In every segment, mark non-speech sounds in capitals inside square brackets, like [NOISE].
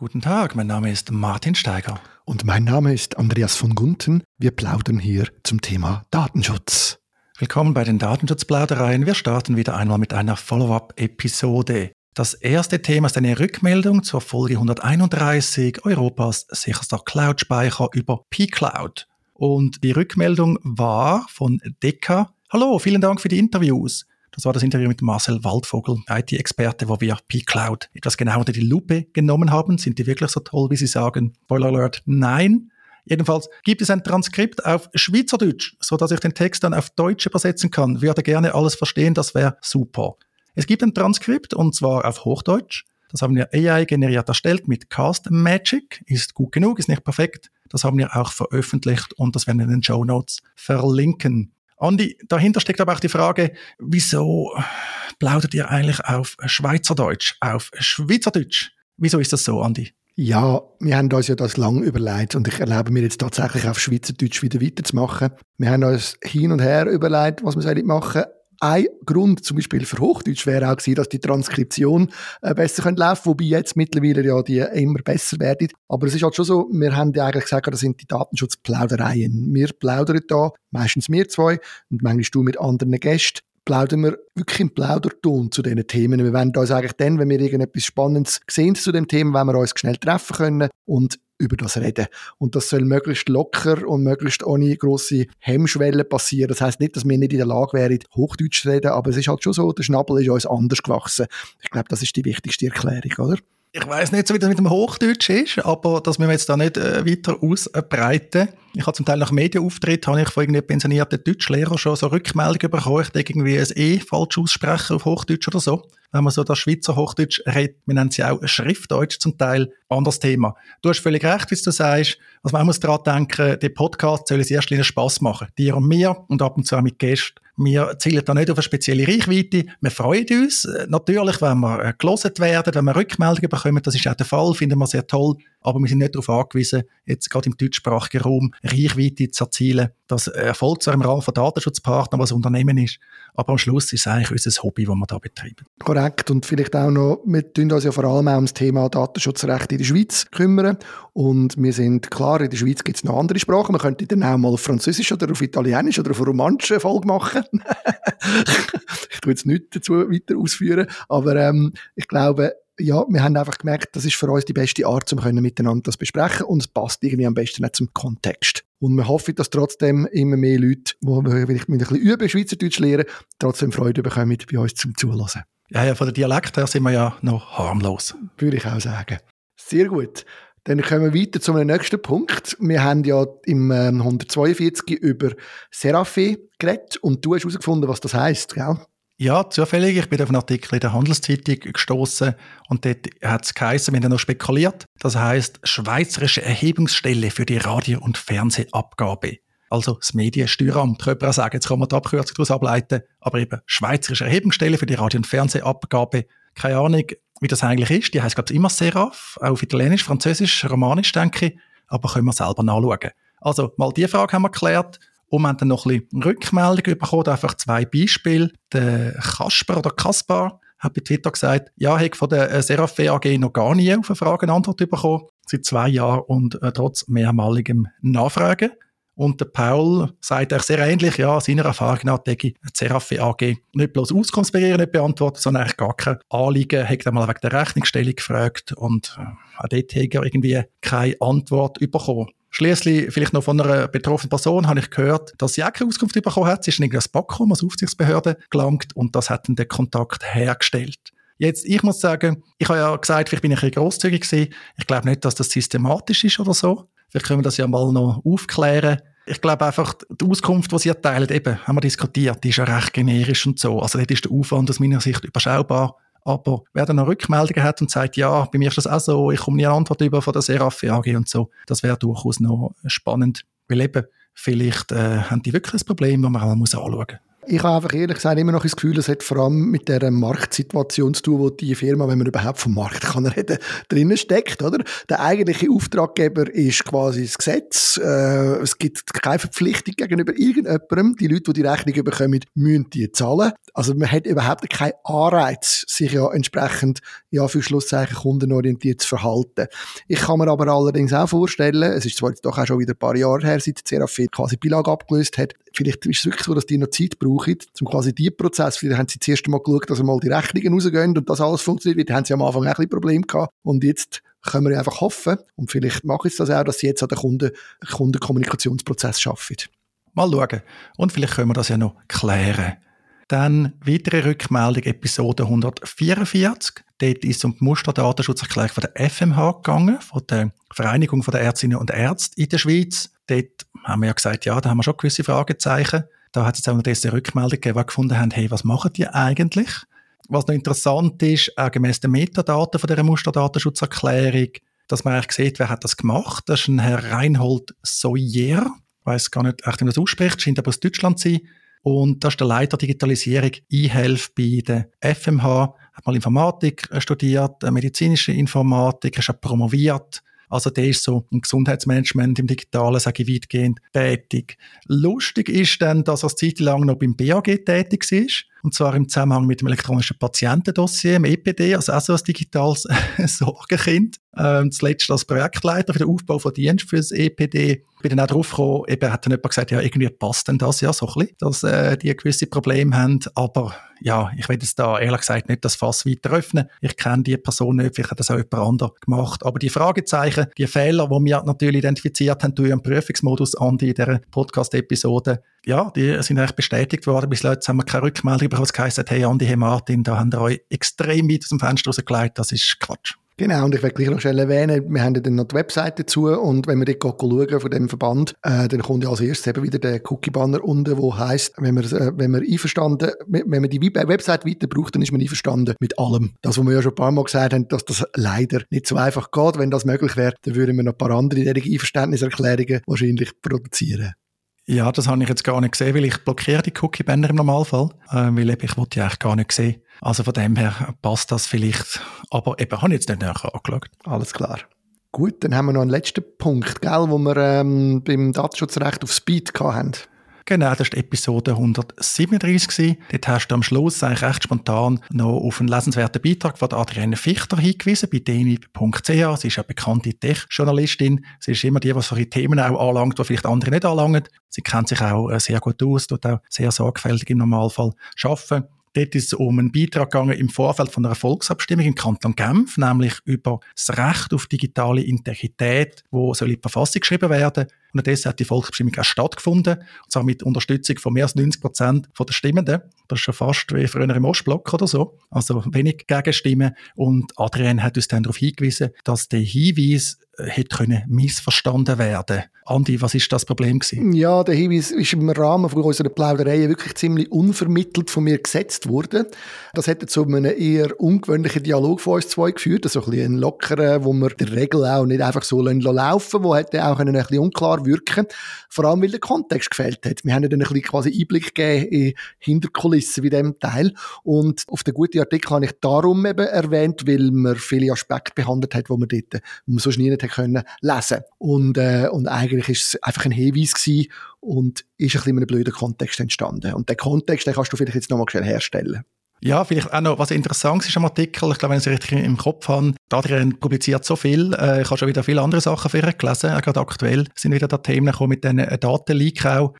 Guten Tag, mein Name ist Martin Steiger. Und mein Name ist Andreas von Gunten. Wir plaudern hier zum Thema Datenschutz. Willkommen bei den Datenschutzplaudereien. Wir starten wieder einmal mit einer Follow-up-Episode. Das erste Thema ist eine Rückmeldung zur Folge 131 Europas sicherster Cloud-Speicher über P-Cloud. Und die Rückmeldung war von Deka. Hallo, vielen Dank für die Interviews. Das war das Interview mit Marcel Waldvogel, IT-Experte, wo wir P-Cloud etwas genau unter die Lupe genommen haben. Sind die wirklich so toll, wie Sie sagen? Spoiler Alert, nein. Jedenfalls gibt es ein Transkript auf Schweizerdeutsch, so dass ich den Text dann auf Deutsch übersetzen kann. Würde gerne alles verstehen, das wäre super. Es gibt ein Transkript und zwar auf Hochdeutsch. Das haben wir AI generiert erstellt mit Cast Magic. Ist gut genug, ist nicht perfekt. Das haben wir auch veröffentlicht und das werden wir in den Show Notes verlinken. Andi, dahinter steckt aber auch die Frage, wieso plaudert ihr eigentlich auf Schweizerdeutsch, auf Schweizerdeutsch? Wieso ist das so, Andi? Ja, wir haben uns ja das lang überlegt und ich erlaube mir jetzt tatsächlich auf Schweizerdeutsch wieder weiterzumachen. Wir haben uns hin und her überlegt, was wir machen ein Grund zum Beispiel für Hochdeutsch wäre auch gewesen, dass die Transkription äh, besser könnte wobei jetzt mittlerweile ja die immer besser werden. Aber es ist halt schon so, wir haben ja eigentlich gesagt, das sind die Datenschutzplaudereien. Wir plaudern da, meistens wir zwei und manchmal du mit anderen Gästen, plaudern wir wirklich im Plauderton zu diesen Themen. Wir wollen uns eigentlich dann, wenn wir irgendetwas Spannendes sehen zu dem Thema, wenn wir uns schnell treffen können und über das reden. Und das soll möglichst locker und möglichst ohne grosse Hemmschwelle passieren. Das heißt nicht, dass wir nicht in der Lage wären, Hochdeutsch zu reden, aber es ist halt schon so, der Schnabel ist uns anders gewachsen. Ich glaube, das ist die wichtigste Erklärung, oder? Ich weiß nicht, so wie das mit dem Hochdeutsch ist, aber dass wir jetzt da nicht äh, weiter ausbreiten. Ich habe zum Teil nach Medienauftritt habe ich von irgendwie pensionierten Deutschlehrern schon so Rückmeldungen bekommen, ich irgendwie ein E falsch aussprechen auf Hochdeutsch oder so wenn man so das Schweizer Hochdeutsch redet, wir nennen sie auch Schriftdeutsch zum Teil, anderes Thema. Du hast völlig recht, wie du sagst. Also man muss daran denken, der Podcast soll es erst Spaß machen. Dir und mir und ab und zu auch mit Gästen. Wir zielen da nicht auf eine spezielle Reichweite. Wir freuen uns äh, natürlich, wenn wir äh, gelesen werden, wenn wir Rückmeldungen bekommen. Das ist auch der Fall, finden wir sehr toll. Aber wir sind nicht darauf angewiesen, jetzt gerade im deutschsprachigen Raum Reichweite zu erzielen. Das erfolgt zwar im Rahmen von Datenschutzpartnern, was Unternehmen ist, aber am Schluss ist es eigentlich unser Hobby, das wir da betreiben. Korrekt. Und vielleicht auch noch, wir tun uns ja vor allem auch ums Thema Datenschutzrecht in der Schweiz kümmern. Und wir sind klar, in der Schweiz gibt es noch andere Sprachen. Man könnte dann auch mal auf Französisch oder auf Italienisch oder auf Romanisch eine Folge machen. [LAUGHS] ich tue jetzt nichts dazu weiter ausführen. Aber ähm, ich glaube, ja, wir haben einfach gemerkt, das ist für uns die beste Art, um miteinander das besprechen und es passt irgendwie am besten nicht zum Kontext. Und wir hoffen, dass trotzdem immer mehr Leute, die vielleicht ein bisschen üben, Schweizerdeutsch lernen, trotzdem Freude bekommen, bei uns zum Zuhören. Ja, ja, von der Dialekt her sind wir ja noch harmlos. Würde ich auch sagen. Sehr gut. Dann kommen wir weiter zum nächsten Punkt. Wir haben ja im 142 ähm, über Seraphim geredet und du hast herausgefunden, was das heisst, gell? Ja, zufällig. Ich bin auf einen Artikel in der Handelszeitung gestoßen und dort hat es geheißen, wir haben noch spekuliert. Das heißt Schweizerische Erhebungsstelle für die Radio- und Fernsehabgabe. Also das Mediensteueramt, könnte man sagen. Jetzt kann man die Abkürzung daraus ableiten. Aber eben Schweizerische Erhebungsstelle für die Radio- und Fernsehabgabe. Keine Ahnung, wie das eigentlich ist. Die heißt, glaube ich, immer auch auf Italienisch, Französisch, Romanisch, denke ich. Aber können wir selber nachschauen. Also, mal die Frage haben wir geklärt. Und wir haben dann noch ein bisschen Rückmeldungen bekommen, einfach zwei Beispiele. Der Kasper oder Kaspar hat bei Twitter gesagt, ja, ich von der äh, Seraphe AG noch gar nie auf eine Frage eine Antwort bekommen, seit zwei Jahren und äh, trotz mehrmaligem Nachfragen. Und der Paul sagt auch sehr ähnlich, ja, seiner Erfahrung nach denke ich, die Seraphe AG nicht bloß Auskunftsbegehren nicht beantwortet, sondern eigentlich gar kein Anliegen, hat einmal wegen der Rechnungsstellung gefragt und äh, auch dort hat er irgendwie keine Antwort bekommen. Schließlich vielleicht noch von einer betroffenen Person habe ich gehört, dass sie auch keine Auskunft bekommen hat. Sie ist in irgendein Backroom als Aufsichtsbehörde gelangt und das hat dann den Kontakt hergestellt. Jetzt, ich muss sagen, ich habe ja gesagt, vielleicht bin ich ein bisschen grosszügig gewesen. Ich glaube nicht, dass das systematisch ist oder so. Vielleicht können wir das ja mal noch aufklären. Ich glaube einfach, die Auskunft, die sie erteilen, eben, haben wir diskutiert, die ist ja recht generisch und so. Also dort ist der Aufwand aus meiner Sicht überschaubar. Aber wer dann noch Rückmeldungen hat und sagt, ja, bei mir ist das auch so, ich komme nie eine Antwort über von der Seraphi AG und so, das wäre durchaus noch spannend. Weil eben, vielleicht äh, haben die wirklich ein Problem, das man auch mal anschauen muss. Ich habe einfach ehrlich gesagt immer noch das Gefühl, es hat vor allem mit der Marktsituation zu tun, wo die Firma, wenn man überhaupt vom Markt kann reden, drinnen steckt, oder? Der eigentliche Auftraggeber ist quasi das Gesetz. Äh, es gibt keine Verpflichtung gegenüber irgendjemandem. Die Leute, die die Rechnung bekommen, müssen die zahlen. Also man hat überhaupt keinen Anreiz, sich ja entsprechend, ja, für Schlusszeichen kundenorientiert zu verhalten. Ich kann mir aber allerdings auch vorstellen, es ist zwar jetzt doch auch schon wieder ein paar Jahre her, seit Serafin quasi Bilag abgelöst hat, vielleicht ist es wirklich so, dass die noch Zeit brauchen, um quasi die Prozess, vielleicht haben sie zuerst mal geschaut, dass mal die Rechnungen rausgehen und das alles funktioniert, weil haben sie am Anfang ein bisschen Probleme gehabt und jetzt können wir einfach hoffen und vielleicht machen sie das auch, dass sie jetzt an den Kunden, Kundenkommunikationsprozess schaffen. Mal schauen. Und vielleicht können wir das ja noch klären. Dann weitere Rückmeldung, Episode 144. Dort ist es um die Musterdatenschutzerklärung von der FMH gegangen, von der Vereinigung der Ärztinnen und Ärzte in der Schweiz. Dort haben wir ja gesagt, ja, da haben wir schon gewisse Fragezeichen. Da hat es jetzt auch diese Rückmeldung gegeben, die gefunden haben, hey, was machen die eigentlich? Was noch interessant ist, auch gemäss den Metadaten von dieser Musterdatenschutzerklärung, dass man eigentlich sieht, wer hat das gemacht. Das ist ein Herr Reinhold Soyer. Ich weiß gar nicht, wie man das ausspricht, scheint aber aus Deutschland zu sein. Und das ist der Leiter Digitalisierung eHealth bei der FMH. Hat mal Informatik studiert, medizinische Informatik, ist auch promoviert also der ist so im Gesundheitsmanagement, im Digitalen, sage ich, weitgehend tätig. Lustig ist dann, dass er Zeit lang noch beim BAG tätig ist. Und zwar im Zusammenhang mit dem elektronischen Patientendossier, im EPD, also auch so ein digitales [LAUGHS] Sorgenkind. Ähm, zuletzt als Projektleiter für den Aufbau von Dienst für das EPD. Bin dann auch drauf gekommen, eben hat dann jemand gesagt, ja, irgendwie passt denn das ja so ein bisschen, dass äh, die gewisse Probleme haben. Aber ja, ich will jetzt da ehrlich gesagt nicht das Fass weiter öffnen. Ich kenne die Person nicht, vielleicht hat das auch jemand anderes gemacht. Aber die Fragezeichen, die Fehler, die wir natürlich identifiziert haben durch einen Prüfungsmodus an in dieser Podcast-Episode, ja, die sind eigentlich bestätigt worden. Bis jetzt haben wir keine Rückmeldung bekommen, was geheißen hey Andi, hey Martin, da haben wir euch extrem weit aus dem Fenster rausgelegt, das ist Quatsch. Genau, und ich will gleich noch schnell erwähnen, wir haben dann noch die Webseite dazu und wenn wir dort schauen von dem Verband, äh, dann kommt ja als erstes eben wieder der Cookie-Banner unten, wo heisst, wenn man, äh, wenn man einverstanden, wenn man die Webseite weiter braucht, dann ist man einverstanden mit allem. Das, was wir ja schon ein paar Mal gesagt haben, dass das leider nicht so einfach geht. Wenn das möglich wäre, dann würden wir noch ein paar andere Einverständniserklärungen wahrscheinlich produzieren. Ja, das habe ich jetzt gar nicht gesehen, weil ich blockiere die Cookie-Banner im Normalfall, äh, weil eben, ich wollte die eigentlich gar nicht sehen. Also von dem her passt das vielleicht, aber eben habe ich jetzt nicht näher angeschaut. Alles klar. Gut, dann haben wir noch einen letzten Punkt, gell, wo wir ähm, beim Datenschutzrecht auf Speed hatten. Genau, das war Episode 137. Dort hast du am Schluss eigentlich recht spontan noch auf einen lesenswerten Beitrag von Adrienne Fichter hingewiesen bei denib.ch. Sie ist eine bekannte Tech-Journalistin. Sie ist immer die, die solche Themen auch anlangt, die vielleicht andere nicht anlangen. Sie kennt sich auch äh, sehr gut aus, tut auch sehr sorgfältig im Normalfall arbeiten. Dort ist es um einen Beitrag gegangen im Vorfeld von einer Volksabstimmung im Kanton Genf, nämlich über das Recht auf digitale Integrität, wo soll in die Verfassung geschrieben werden. Und dessen hat die Volksabstimmung auch stattgefunden, und zwar mit Unterstützung von mehr als 90 Prozent der Stimmenden. Das ist schon fast wie früher im Ostblock oder so. Also wenig Gegenstimmen. Und Adrian hat uns dann darauf hingewiesen, dass der Hinweis hätte können missverstanden werden. Andi, was ist das Problem gewesen? Ja, der Hinweis ist im Rahmen von unserer Plauderei wirklich ziemlich unvermittelt von mir gesetzt worden. Das hätte zu einem eher ungewöhnlichen Dialog von uns zwei geführt, also ein bisschen lockeren, wo wir der Regel auch nicht einfach so laufen wo hätte auch ein bisschen unklar wirken. Vor allem, weil der Kontext gefällt hat. Wir haben dann ein bisschen quasi Einblick gegeben in Hinterkulissen bei diesem Teil. Und auf den guten Artikel habe ich darum eben erwähnt, weil man viele Aspekte behandelt hat, wo man dort, wo man sonst nie nicht können lesen. Und äh, und eigentlich ist es einfach ein Hinweis gewesen und ist ein bisschen in einem blöden Kontext entstanden. Und den Kontext den kannst du vielleicht jetzt nochmal herstellen ja, vielleicht auch noch, was interessant ist am Artikel, ich glaube, wenn ich es richtig im Kopf habe, Adrian publiziert so viel, äh, ich habe schon wieder viele andere Sachen für ihn gelesen, äh, gerade aktuell sind wieder da Themen gekommen mit diesen äh, auch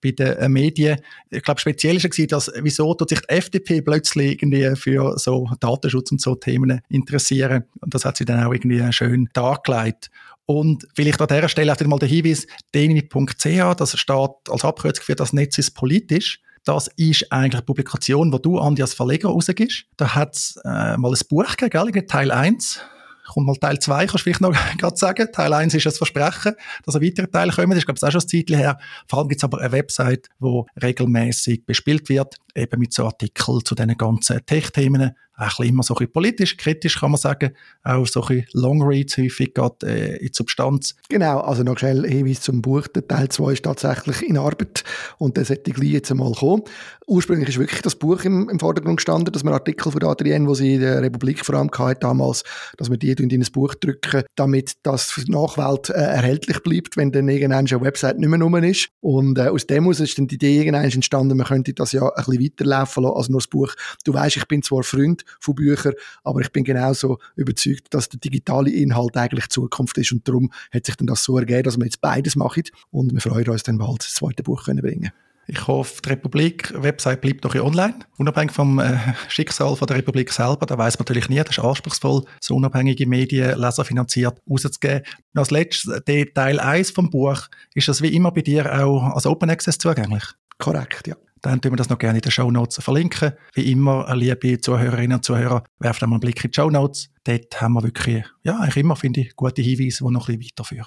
bei den äh, Medien. Ich glaube, speziell ist es dass, wieso tut sich die FDP plötzlich irgendwie für so Datenschutz und so Themen interessieren und das hat sie dann auch irgendwie schön dargelegt. Und vielleicht an dieser Stelle auch mal der Hinweis, deni.ch, das steht als Abkürzung für das Netz ist politisch. Das ist eigentlich eine Publikation, die du, Andi, als Verleger rausgibst. Da hat es äh, mal ein Buch gegeben, gell? Teil 1 kommt mal Teil 2, kannst du vielleicht noch [LAUGHS] gerade sagen. Teil 1 ist das Versprechen, dass ein weiterer Teil kommen. Das ist, glaube ich, auch schon ein Zeitchen her. Vor allem gibt es aber eine Website, die regelmäßig bespielt wird, eben mit so Artikeln zu diesen ganzen Tech-Themen. Bisschen immer so ein bisschen politisch, kritisch kann man sagen, auch so ein bisschen Longreads häufig geht äh, in die Substanz. Genau, also noch schnell Hinweis zum Buch, der Teil 2 ist tatsächlich in Arbeit und der sollte gleich jetzt einmal kommen. Ursprünglich ist wirklich das Buch im, im Vordergrund gestanden, dass wir Artikel von Adrienne, wo sie in der Republik vor allem hatte damals, dass wir die in ein Buch drücken, damit das für die Nachwelt äh, erhältlich bleibt, wenn dann irgendwann eine Website nicht mehr rum ist. Und äh, aus dem aus ist dann die Idee irgendwann entstanden, man könnte das ja ein bisschen weiterlaufen lassen als nur das Buch. Du weißt, ich bin zwar Freund von Büchern, aber ich bin genauso überzeugt, dass der digitale Inhalt eigentlich Zukunft ist und darum hat sich dann das so ergeben, dass wir jetzt beides machen und wir freuen uns dann bald das zweite Buch können bringen ich hoffe, die Republik-Website bleibt noch online, unabhängig vom äh, Schicksal von der Republik selber. Da weiß man natürlich nie, das ist anspruchsvoll, so unabhängige Medien, leserfinanziert rauszugeben. Und als letztes, Teil 1 vom Buch, ist das wie immer bei dir auch als Open Access zugänglich? Korrekt, ja. Dann tun wir das noch gerne in den Show Notes verlinken. Wie immer, liebe Zuhörerinnen und Zuhörer, werft einmal einen Blick in die Show Notes. Dort haben wir wirklich, ja, eigentlich immer, finde ich, gute Hinweise, die noch ein bisschen weiterführen.